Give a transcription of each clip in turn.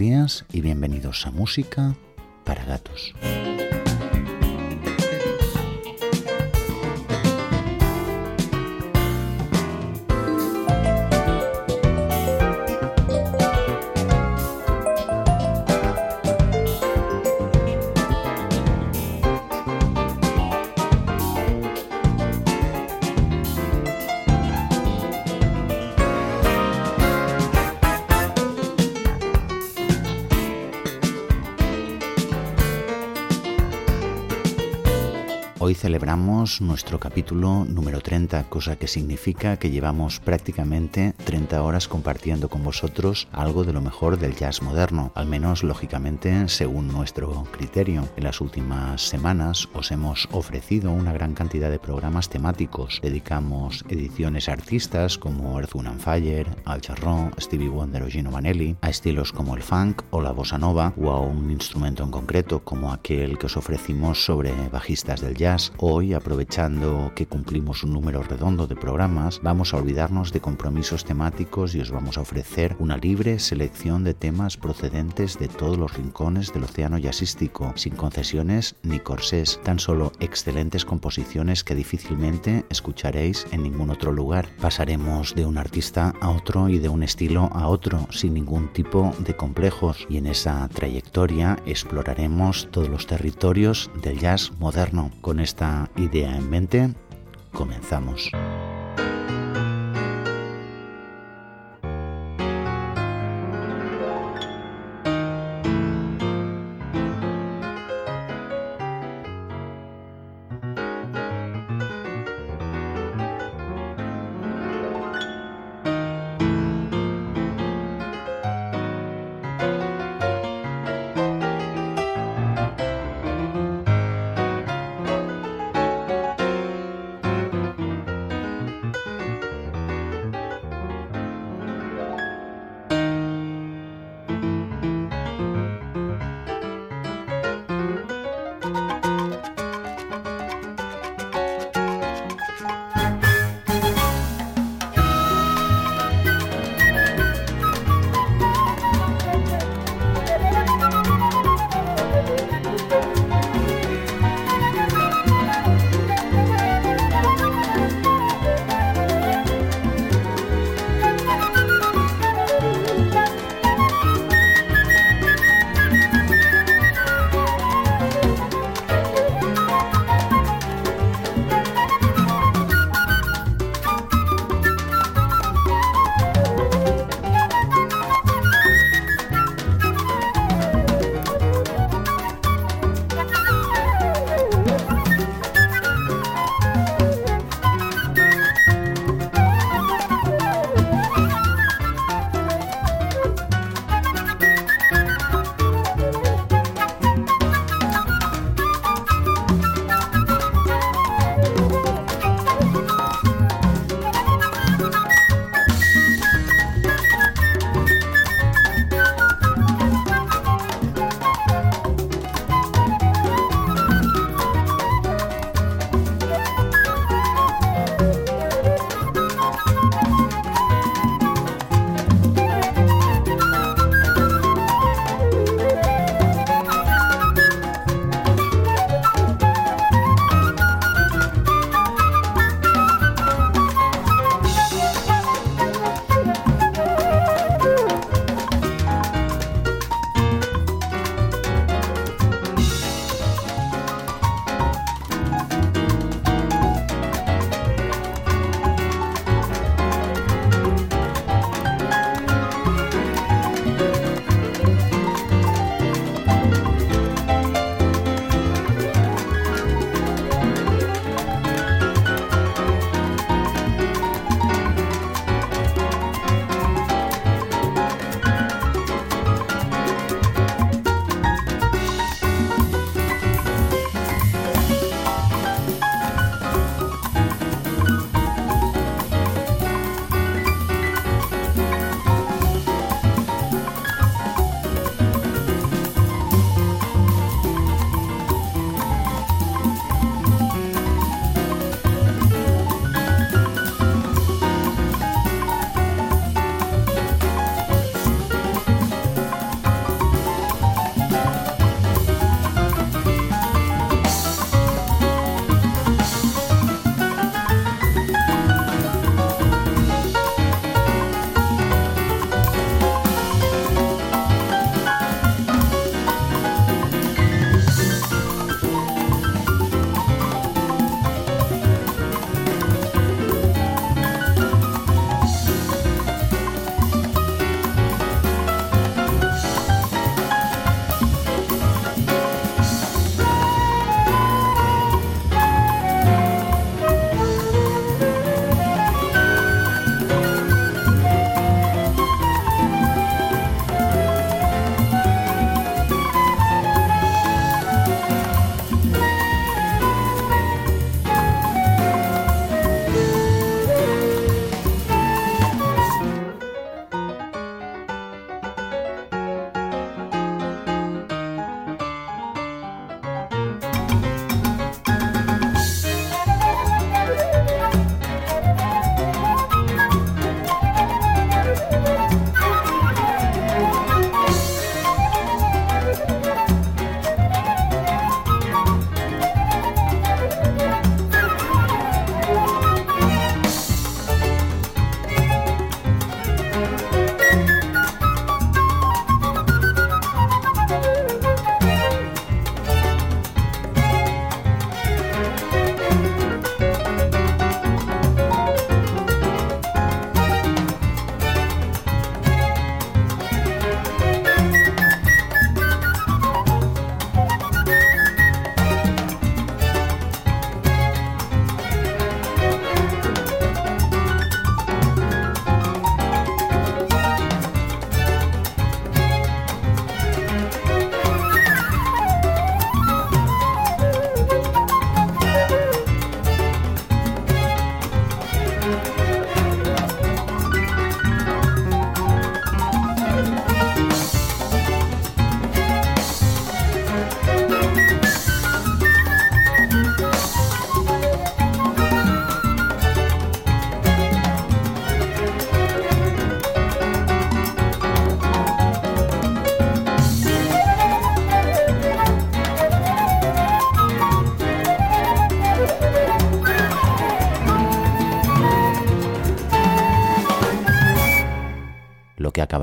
días y bienvenidos a Música para Gatos. Celebramos nuestro capítulo número 30, cosa que significa que llevamos prácticamente 30 horas compartiendo con vosotros algo de lo mejor del jazz moderno, al menos lógicamente según nuestro criterio. En las últimas semanas os hemos ofrecido una gran cantidad de programas temáticos. Dedicamos ediciones artistas como Earth, Wind Fire, Al Jarrón, Stevie Wonder o Gino Vanelli, a estilos como el funk o la bossa nova o a un instrumento en concreto como aquel que os ofrecimos sobre bajistas del jazz Hoy, aprovechando que cumplimos un número redondo de programas, vamos a olvidarnos de compromisos temáticos y os vamos a ofrecer una libre selección de temas procedentes de todos los rincones del océano jazzístico, sin concesiones ni corsés, tan solo excelentes composiciones que difícilmente escucharéis en ningún otro lugar. Pasaremos de un artista a otro y de un estilo a otro, sin ningún tipo de complejos, y en esa trayectoria exploraremos todos los territorios del jazz moderno. Con esta idea en mente, comenzamos.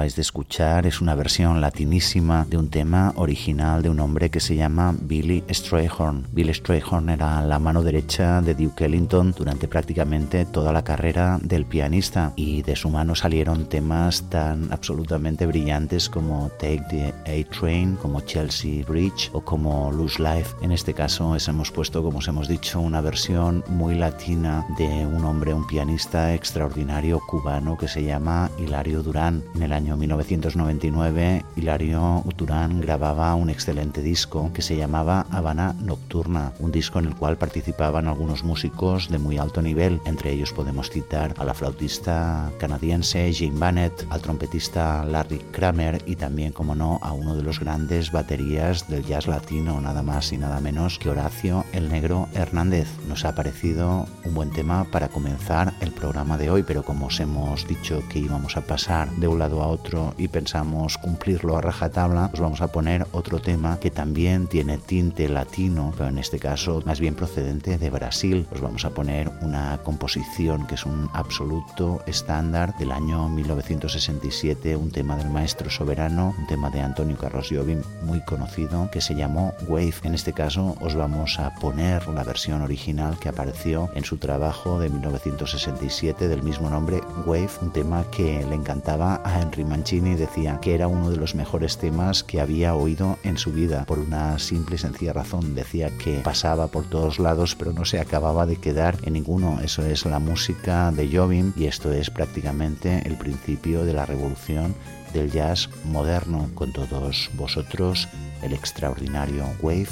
Acabáis de escuchar es una versión latinísima de un tema original de un hombre que se llama Billy Strayhorn. Billy Strayhorn era la mano derecha de Duke Ellington durante prácticamente toda la carrera del pianista y de su mano salieron temas tan absolutamente brillantes como Take the A-Train, como Chelsea Bridge o como Lose Life. En este caso hemos puesto, como os hemos dicho, una versión muy latina de un hombre, un pianista extraordinario cubano que se llama Hilario Durán. En el año 1999, Hilario Durán grababa un excelente disco que se llamaba Habana Nocturna, un disco en el cual participaban algunos músicos de muy alto nivel. Entre ellos podemos citar a la flautista canadiense Jane Bannett, al trompetista Larry Kramer y también, como no, a uno de los grandes baterías del jazz latino, nada más y nada menos que Horacio el Negro Hernández. Nos ha parecido un buen tema para comenzar el programa de hoy, pero como os hemos dicho que íbamos a pasar de un lado a otro y pensamos cumplirlo a rajatabla, os vamos a poner otro tema que también tiene tinte latino, pero en este caso más bien procedente de Brasil. Os vamos a poner una composición que es un absoluto estándar del año 1967, un tema del maestro soberano, un tema de Antonio Carlos Jobim muy conocido que se llamó Wave. En este caso os vamos a poner la versión original que apareció en su trabajo de 1967 del mismo nombre Wave, un tema que le encantaba a Henry Mancini decía que era uno de los mejores temas que había oído en su vida por una simple y sencilla razón. Decía que pasaba por todos lados pero no se acababa de quedar en ninguno. Eso es la música de Jobim y esto es prácticamente el principio de la revolución del jazz moderno con todos vosotros el extraordinario Wave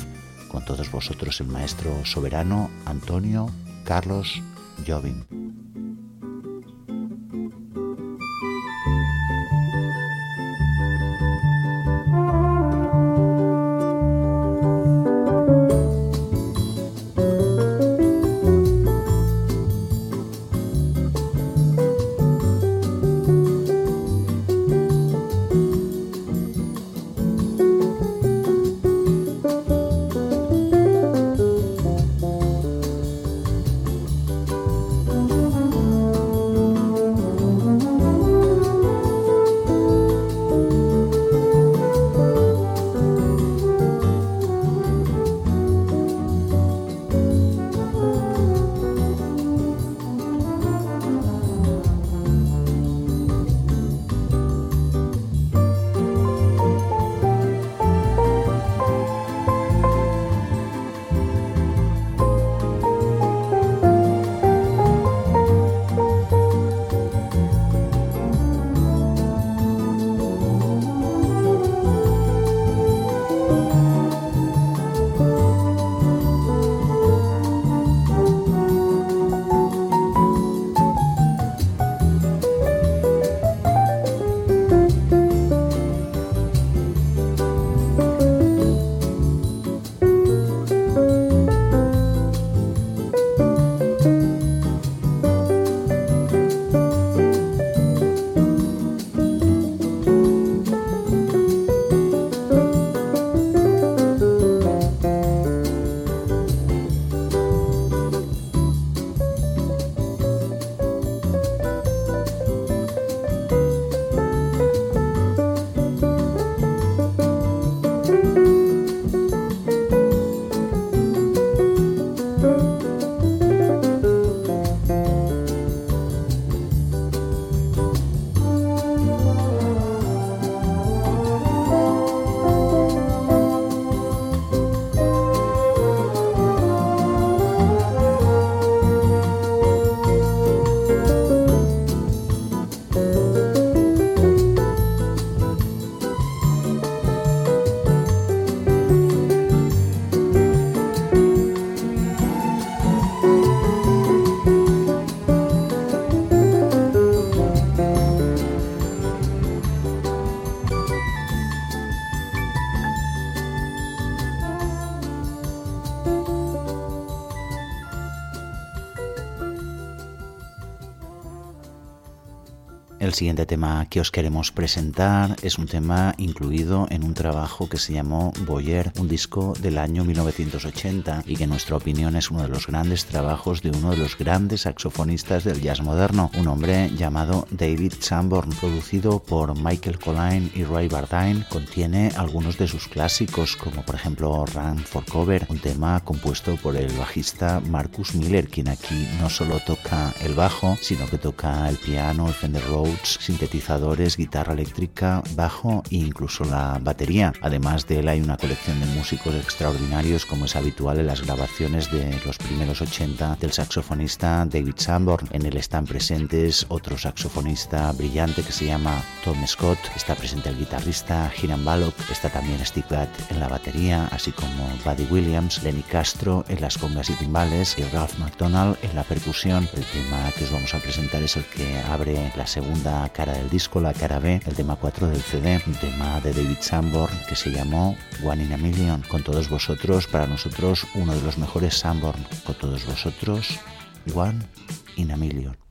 con todos vosotros el maestro soberano Antonio Carlos Jobim. Siguiente tema que os queremos presentar es un tema incluido en un trabajo que se llamó Boyer, un disco del año 1980 y que en nuestra opinión es uno de los grandes trabajos de uno de los grandes saxofonistas del jazz moderno, un hombre llamado David Sanborn, producido por Michael Colline y Ray Bardine, contiene algunos de sus clásicos como por ejemplo Run for Cover, un tema compuesto por el bajista Marcus Miller, quien aquí no solo toca el bajo, sino que toca el piano, el Fender Rhodes, sintetizadores, guitarra eléctrica, bajo e incluso la batería. Además de él hay una colección de músicos extraordinarios como es habitual en las grabaciones de los primeros 80 del saxofonista David Sanborn. En él están presentes otro saxofonista brillante que se llama Tom Scott, está presente el guitarrista Hiram Ballock, está también Steve Gadd en la batería, así como Buddy Williams, Lenny Castro en las congas y timbales y Ralph McDonald en la percusión. El tema que os vamos a presentar es el que abre la segunda cara del disco, la cara B, el tema 4 del CD, tema de David Sanborn que se llamó One in a Million. Con todos vosotros, para nosotros, uno de los mejores Sanborn. Con todos vosotros, One in a Million.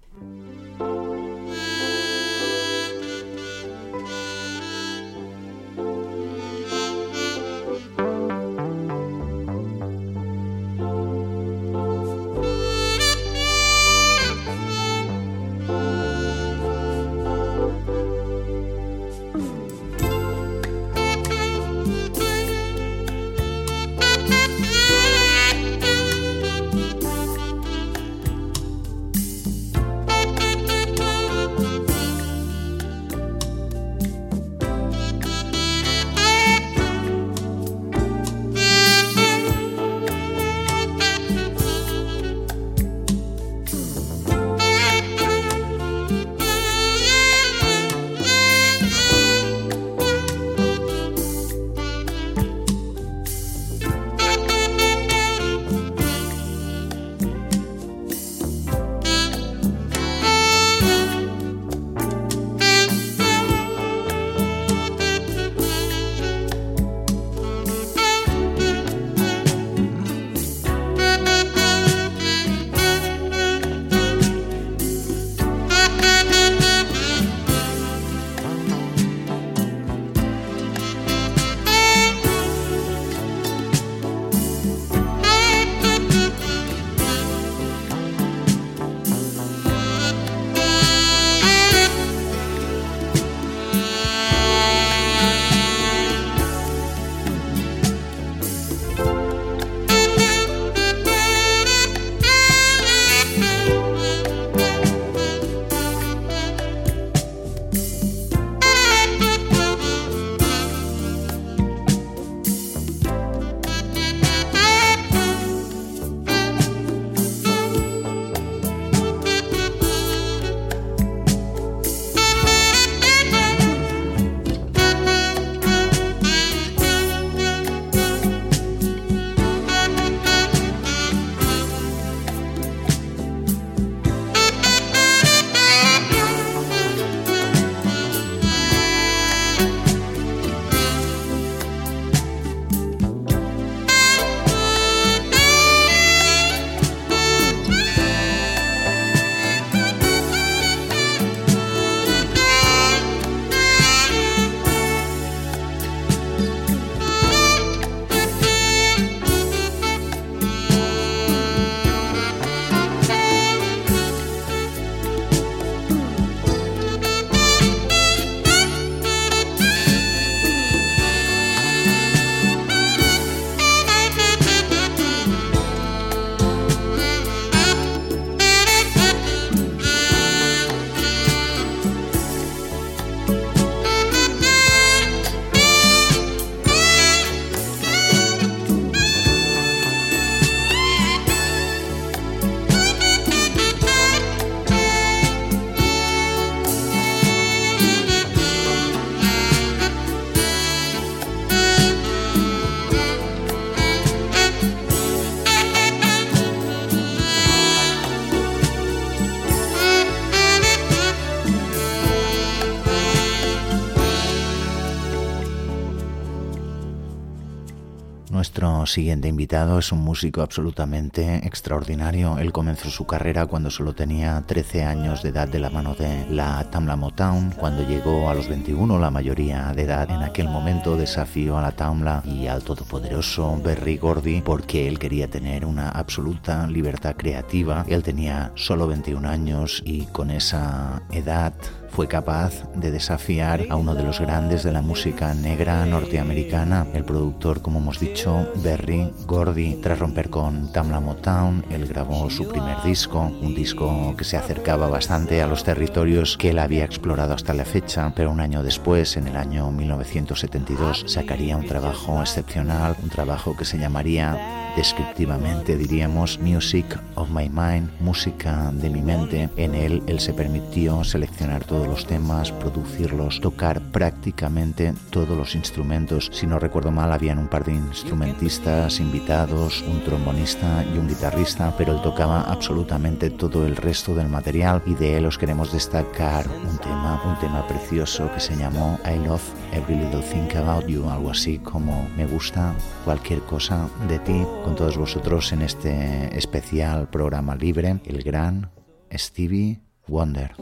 Siguiente invitado es un músico absolutamente extraordinario. Él comenzó su carrera cuando solo tenía 13 años de edad de la mano de la Tamla Motown. Cuando llegó a los 21, la mayoría de edad en aquel momento desafió a la Tamla y al todopoderoso Berry Gordy porque él quería tener una absoluta libertad creativa. Él tenía solo 21 años y con esa edad fue capaz de desafiar a uno de los grandes de la música negra norteamericana, el productor, como hemos dicho, Berry Gordy. Tras romper con Tamla Motown, él grabó su primer disco, un disco que se acercaba bastante a los territorios que él había explorado hasta la fecha, pero un año después, en el año 1972, sacaría un trabajo excepcional, un trabajo que se llamaría descriptivamente diríamos Music of My Mind, música de mi mente. En él él se permitió seleccionar todos los temas, producirlos, tocar prácticamente todos los instrumentos. Si no recuerdo mal, habían un par de instrumentistas invitados, un trombonista y un guitarrista, pero él tocaba absolutamente todo el resto del material y de él os queremos destacar un tema, un tema precioso que se llamó I Love Every Little Thing About You, algo así como me gusta cualquier cosa de ti con todos vosotros en este especial programa libre, el gran Stevie Wonder.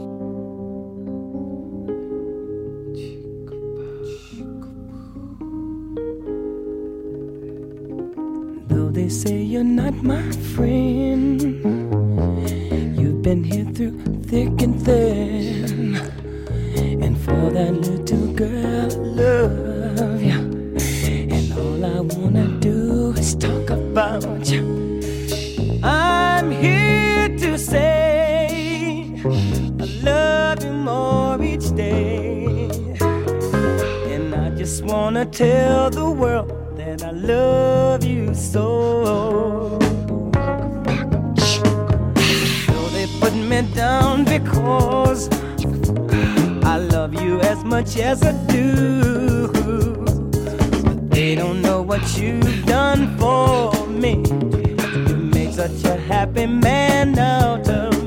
Say you're not my friend, you've been here through thick and thin, and for that little girl, I love you. And all I wanna do is talk about you. I'm here to say I love you more each day. And I just wanna tell the world love you so. So they put me down because I love you as much as I do. They don't know what you've done for me. You made such a happy man out of me.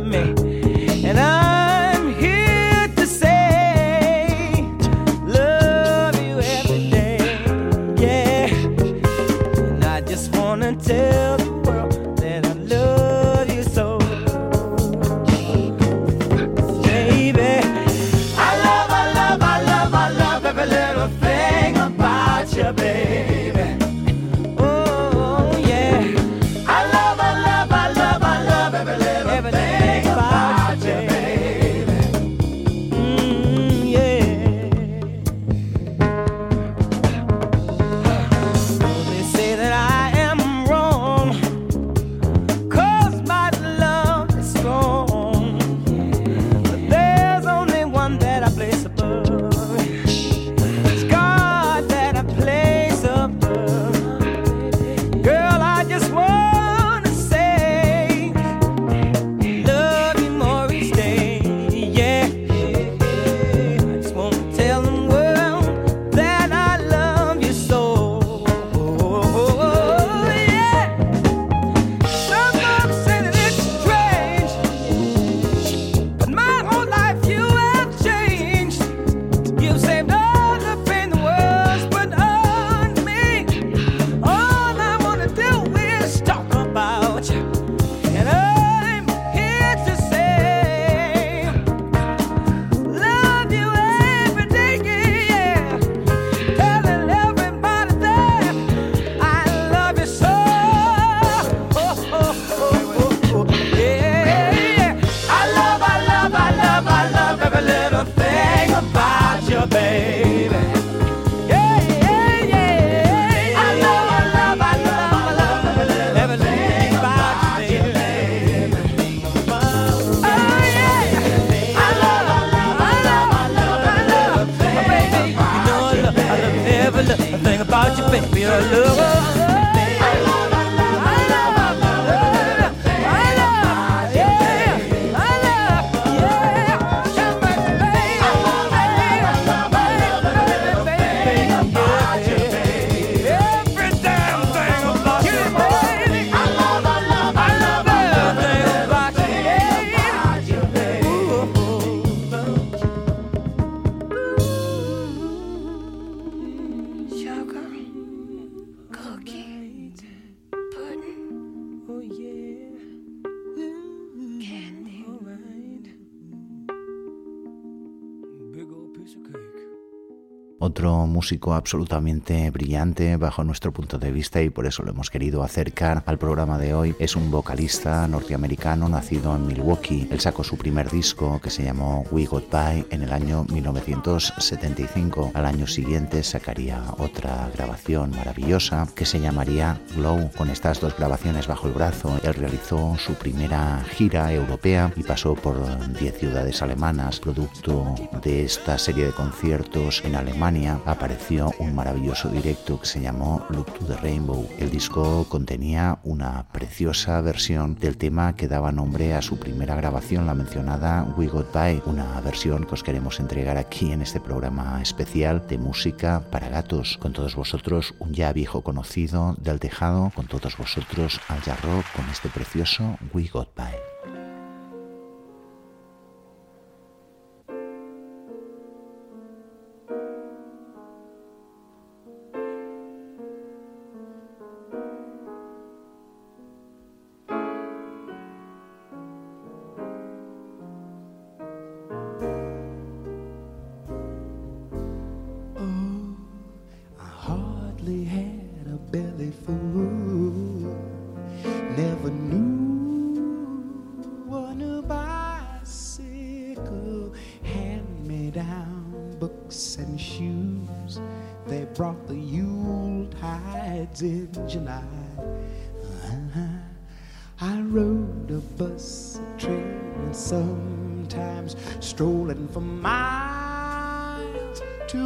Otro músico absolutamente brillante bajo nuestro punto de vista y por eso lo hemos querido acercar al programa de hoy. Es un vocalista norteamericano nacido en Milwaukee. Él sacó su primer disco que se llamó We Got By en el año 1975. Al año siguiente sacaría otra grabación maravillosa que se llamaría Glow. Con estas dos grabaciones bajo el brazo, él realizó su primera gira europea y pasó por 10 ciudades alemanas. Producto de esta serie de conciertos en Alemania apareció un maravilloso directo que se llamó Look to the Rainbow. El disco contenía una preciosa versión del tema que daba nombre a su primera grabación, la mencionada We Got By, una versión que os queremos entregar aquí en este programa especial de música para gatos. Con todos vosotros, un ya viejo conocido del tejado, con todos vosotros al Jarro con este precioso We Got By.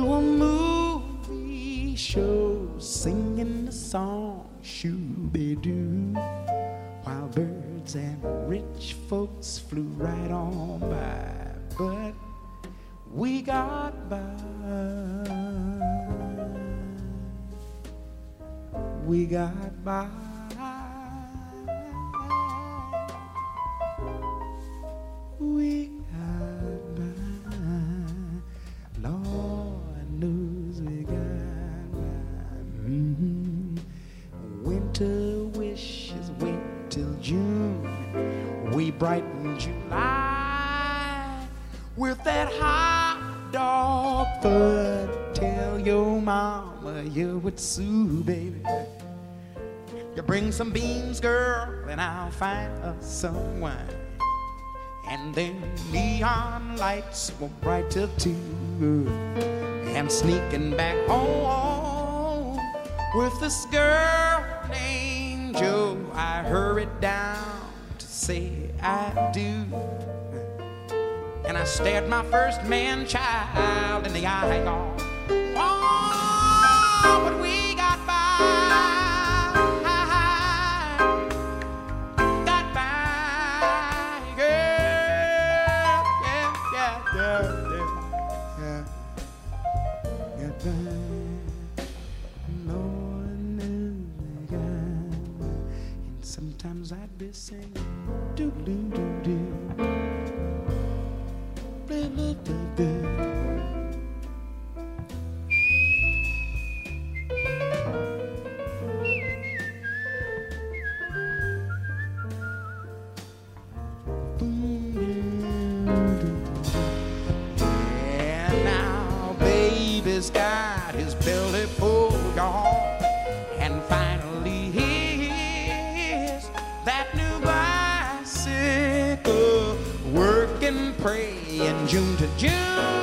A movie show, singing the song Shooby Doo, while birds and rich folks flew right on by. But we got by. We got by. Brighten July with that hot dog fun. Tell your mama you would Sue, baby. You bring some beans, girl, and I'll find us some wine. And then neon lights will bright till two. And sneaking back home with this girl named Joe, I hurried down to say I do. And I stared my first man child in the eye. Oh, but we June to June.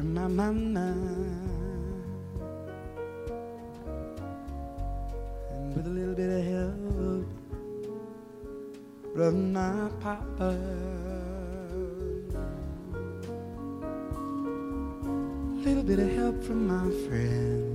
From my mama and with a little bit of help from my papa. A little bit of help from my friends.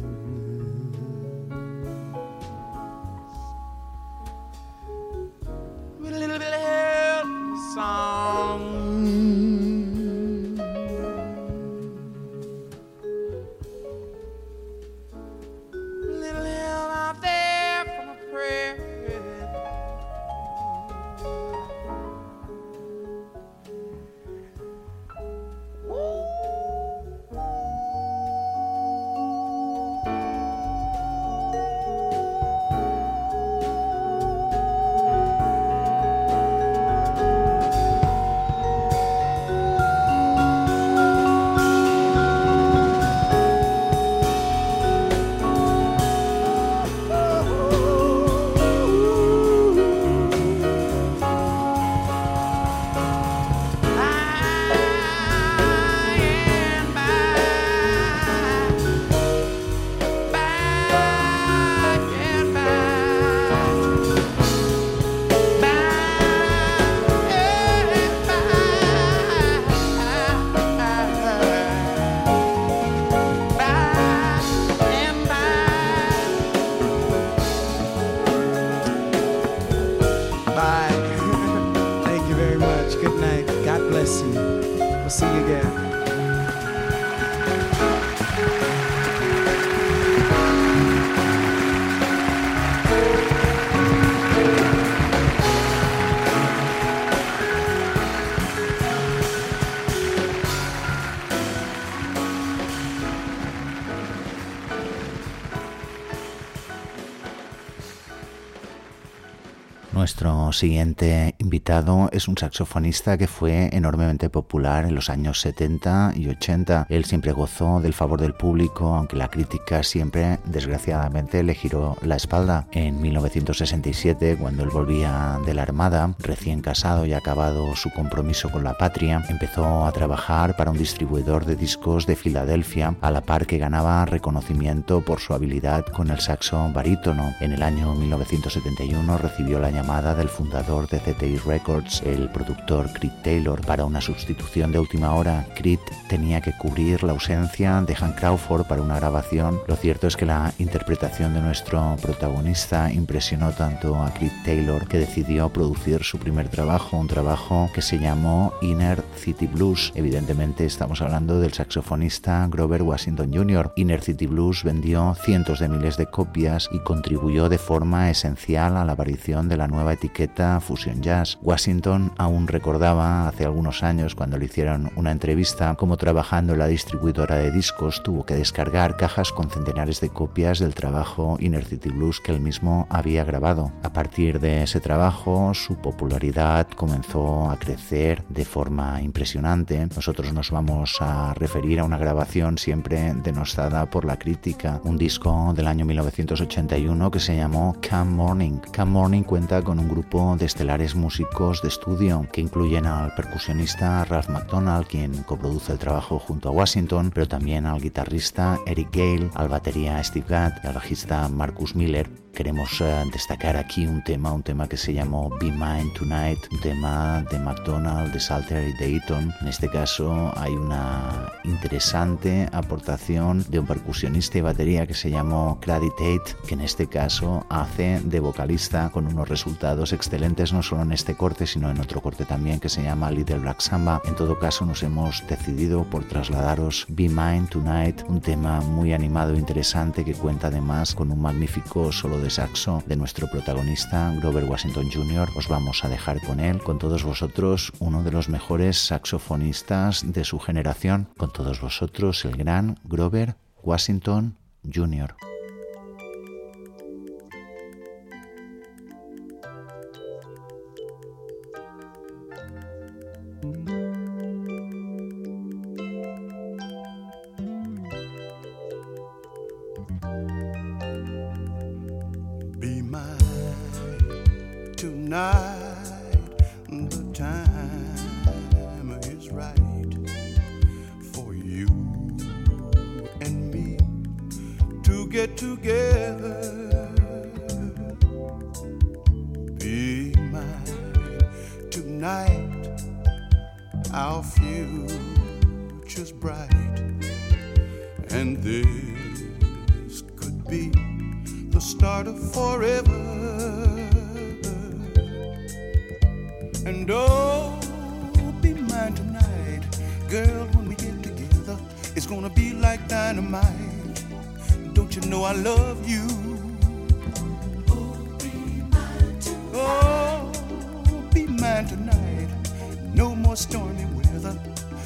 Nuestro siguiente invitado es un saxofonista que fue enormemente popular en los años 70 y 80. Él siempre gozó del favor del público, aunque la crítica siempre, desgraciadamente, le giró la espalda. En 1967, cuando él volvía de la Armada, recién casado y acabado su compromiso con la patria, empezó a trabajar para un distribuidor de discos de Filadelfia, a la par que ganaba reconocimiento por su habilidad con el saxo barítono. En el año 1971 recibió la llamada del fundador de CTI Records, el productor Creed Taylor, para una sustitución de última hora. Creed tenía que cubrir la ausencia de Hank Crawford para una grabación. Lo cierto es que la interpretación de nuestro protagonista impresionó tanto a Creed Taylor que decidió producir su primer trabajo, un trabajo que se llamó Inner City Blues. Evidentemente estamos hablando del saxofonista Grover Washington Jr. Inner City Blues vendió cientos de miles de copias y contribuyó de forma esencial a la aparición de la nueva etiqueta Fusion Jazz. Washington aún recordaba hace algunos años cuando le hicieron una entrevista cómo trabajando en la distribuidora de discos tuvo que descargar cajas con centenares de copias del trabajo Inner City Blues que él mismo había grabado. A partir de ese trabajo su popularidad comenzó a crecer de forma impresionante. Nosotros nos vamos a referir a una grabación siempre denostada por la crítica, un disco del año 1981 que se llamó Come Morning. Come Morning cuenta con un grupo de estelares músicos de estudio que incluyen al percusionista Ralph McDonald, quien coproduce el trabajo junto a Washington, pero también al guitarrista Eric Gale, al batería Steve Gadd y al bajista Marcus Miller. Queremos eh, destacar aquí un tema, un tema que se llamó Be Mine Tonight, un tema de McDonald, de Salter y de Eaton. En este caso hay una interesante aportación de un percusionista y batería que se llamó Craddy Tate, que en este caso hace de vocalista con unos resultados excelentes no solo en este corte, sino en otro corte también que se llama Little Black Samba. En todo caso nos hemos decidido por trasladaros Be Mine Tonight, un tema muy animado e interesante que cuenta además con un magnífico solo de saxo de nuestro protagonista Grover Washington Jr. Os vamos a dejar con él, con todos vosotros, uno de los mejores saxofonistas de su generación, con todos vosotros el gran Grover Washington Jr.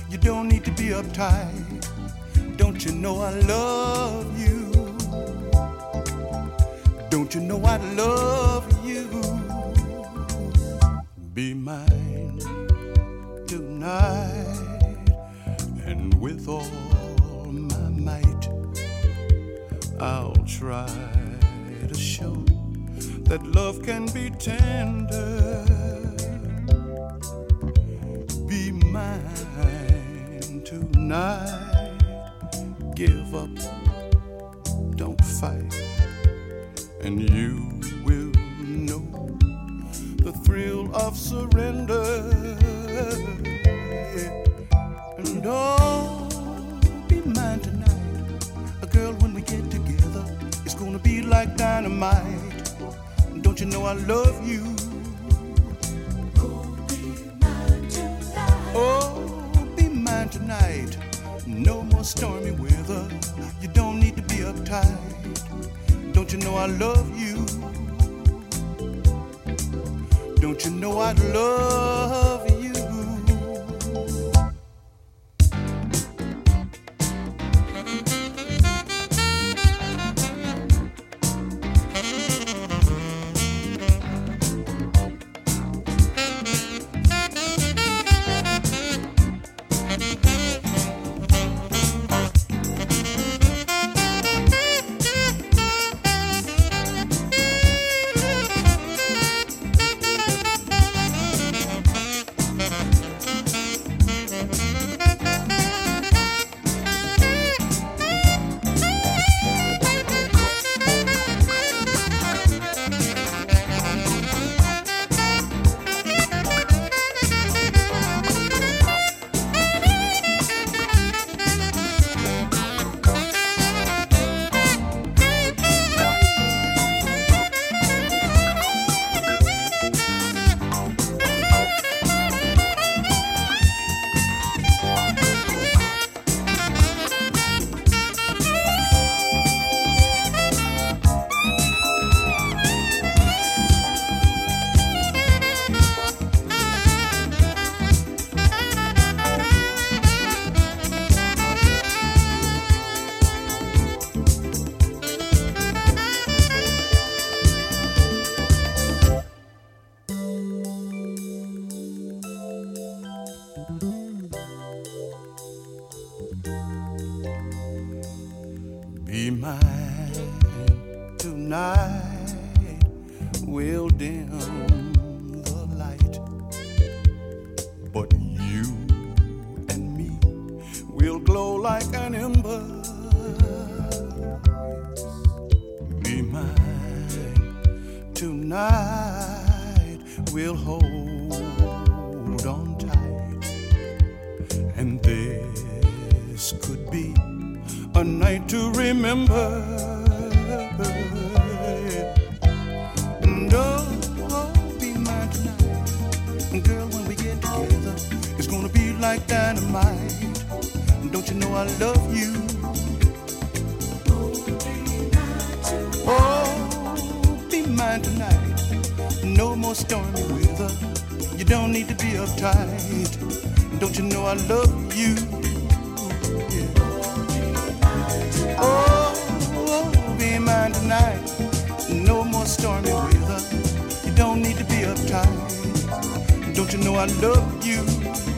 You don't need to be uptight. Don't you know I love you? Don't you know I love you? Be mine tonight, and with all my might, I'll try to show that love can be tender. Be mine tonight. Give up, don't fight and you will know the thrill of surrender. And oh, be mine tonight. A girl, when we get together, it's gonna be like dynamite. Don't you know I love you? Tonight. No more stormy weather. You don't need to be uptight. Don't you know I love you? Don't you know I love you? I love you.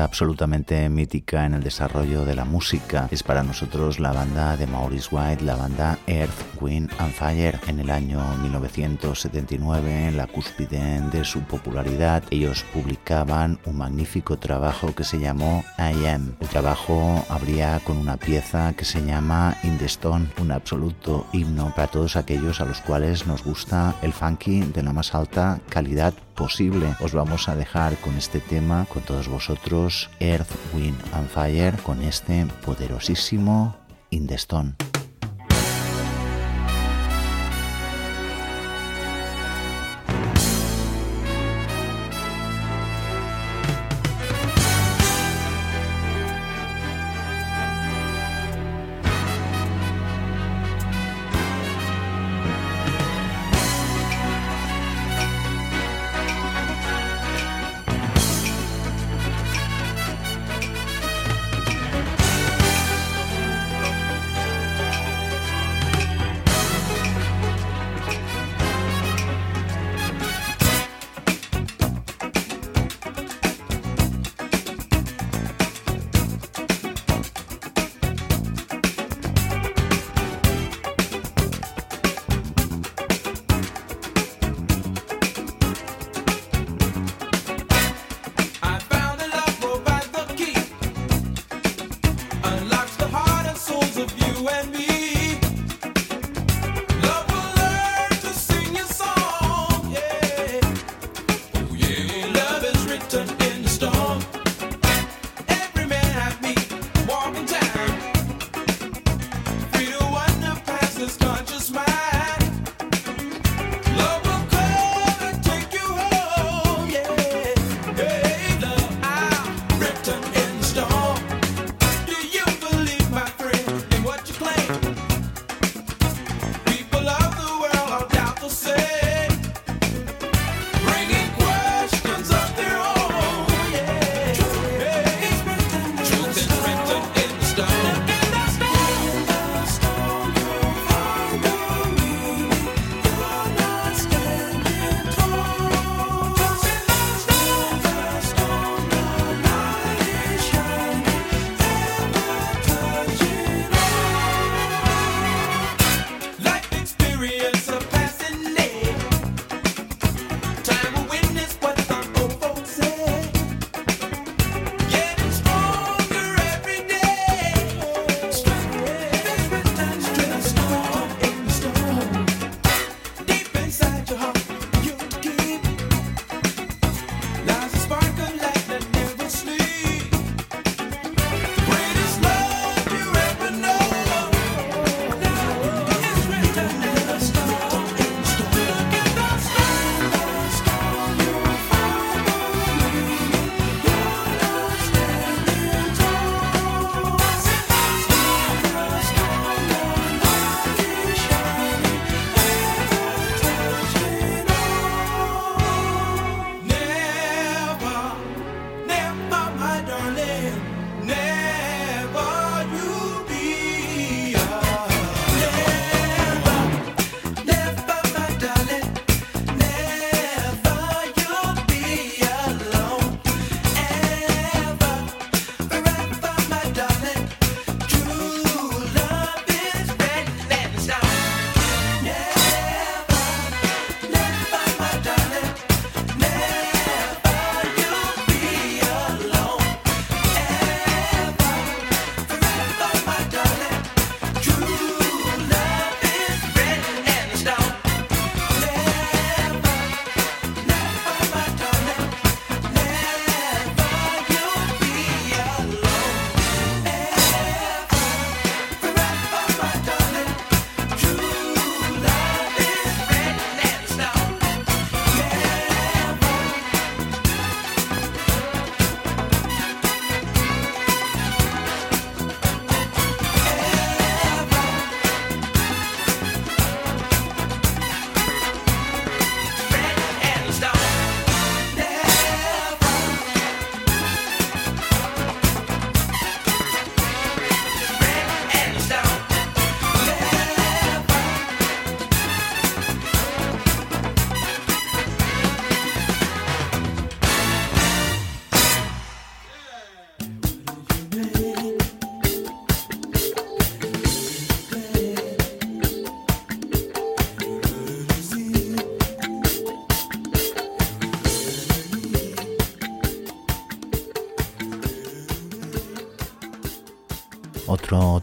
Absolutamente mítica en el desarrollo de la música. Es para nosotros la banda de Maurice White, la banda Earth, Wind and Fire. En el año 1979, en la cúspide de su popularidad, ellos publicaban un magnífico trabajo que se llamó I Am. El trabajo abría con una pieza que se llama In un absoluto himno para todos aquellos a los cuales nos gusta el funky de la más alta calidad posible. Os vamos a dejar con este tema, con todos vosotros, Earth, Wind and Fire, con este poderosísimo In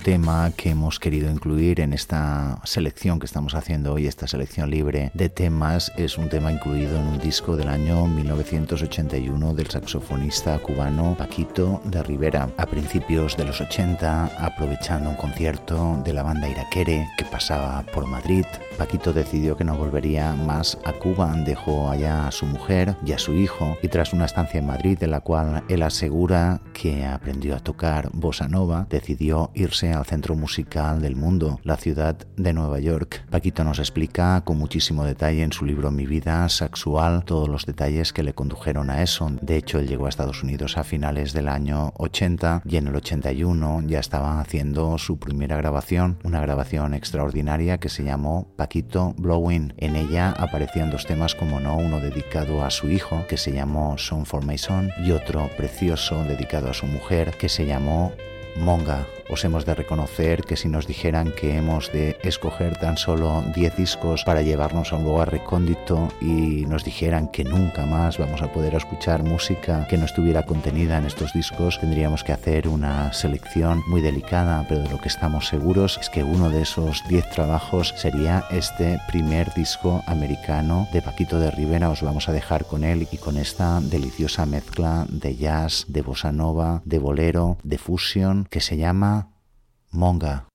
tema que hemos querido incluir en esta selección que estamos haciendo hoy, esta selección libre de temas, es un tema incluido en un disco del año 1981 del saxofonista cubano Paquito de Rivera. A principios de los 80, aprovechando un concierto de la banda Iraquere que pasaba por Madrid, Paquito decidió que no volvería más a Cuba, dejó allá a su mujer y a su hijo y tras una estancia en Madrid en la cual él asegura que aprendió a tocar bossa nova, decidió irse al centro musical del mundo, la ciudad de Nueva York. Paquito nos explica con muchísimo detalle en su libro Mi vida sexual todos los detalles que le condujeron a eso. De hecho, él llegó a Estados Unidos a finales del año 80 y en el 81 ya estaba haciendo su primera grabación, una grabación extraordinaria que se llamó Paquito Blowing. En ella aparecían dos temas como no, uno dedicado a su hijo que se llamó Son for My Son y otro precioso dedicado a su mujer que se llamó Monga os hemos de reconocer que si nos dijeran que hemos de escoger tan solo 10 discos para llevarnos a un lugar recóndito y nos dijeran que nunca más vamos a poder escuchar música que no estuviera contenida en estos discos, tendríamos que hacer una selección muy delicada, pero de lo que estamos seguros es que uno de esos 10 trabajos sería este primer disco americano de Paquito de Rivera. Os vamos a dejar con él y con esta deliciosa mezcla de jazz, de bossa nova, de bolero, de fusión que se llama Monga.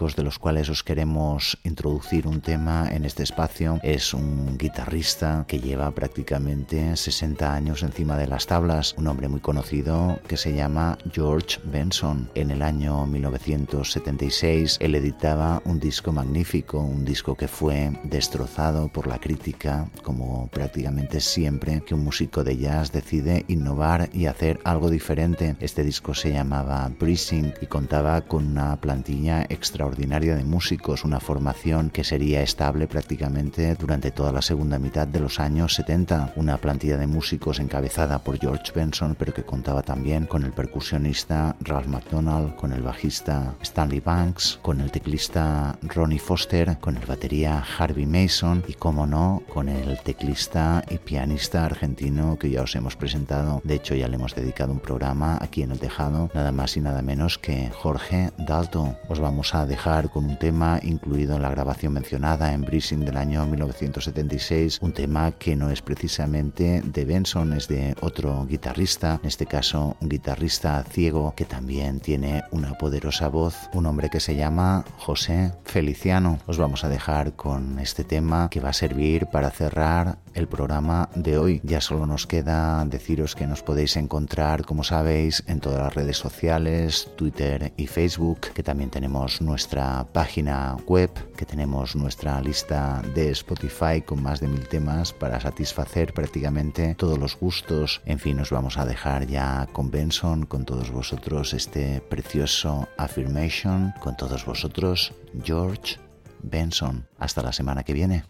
Músicos de los cuales os queremos introducir un tema en este espacio es un guitarrista que lleva prácticamente 60 años encima de las tablas, un hombre muy conocido que se llama George Benson. En el año 1976 él editaba un disco magnífico, un disco que fue destrozado por la crítica, como prácticamente siempre que un músico de jazz decide innovar y hacer algo diferente. Este disco se llamaba Breezing y contaba con una plantilla extraordinaria de músicos, una formación que sería estable prácticamente durante toda la segunda mitad de los años 70, una plantilla de músicos encabezada por George Benson, pero que contaba también con el percusionista Ralph McDonald, con el bajista Stanley Banks, con el teclista Ronnie Foster, con el batería Harvey Mason y, como no, con el teclista y pianista argentino que ya os hemos presentado. De hecho, ya le hemos dedicado un programa aquí en el tejado, nada más y nada menos que Jorge Dalton. Os vamos a con un tema incluido en la grabación mencionada en Breezing del año 1976, un tema que no es precisamente de Benson, es de otro guitarrista, en este caso un guitarrista ciego que también tiene una poderosa voz, un hombre que se llama José Feliciano. Os vamos a dejar con este tema que va a servir para cerrar el programa de hoy. Ya solo nos queda deciros que nos podéis encontrar, como sabéis, en todas las redes sociales, Twitter y Facebook, que también tenemos nuestra página web, que tenemos nuestra lista de Spotify con más de mil temas para satisfacer prácticamente todos los gustos. En fin, nos vamos a dejar ya con Benson, con todos vosotros este precioso affirmation, con todos vosotros George Benson. Hasta la semana que viene.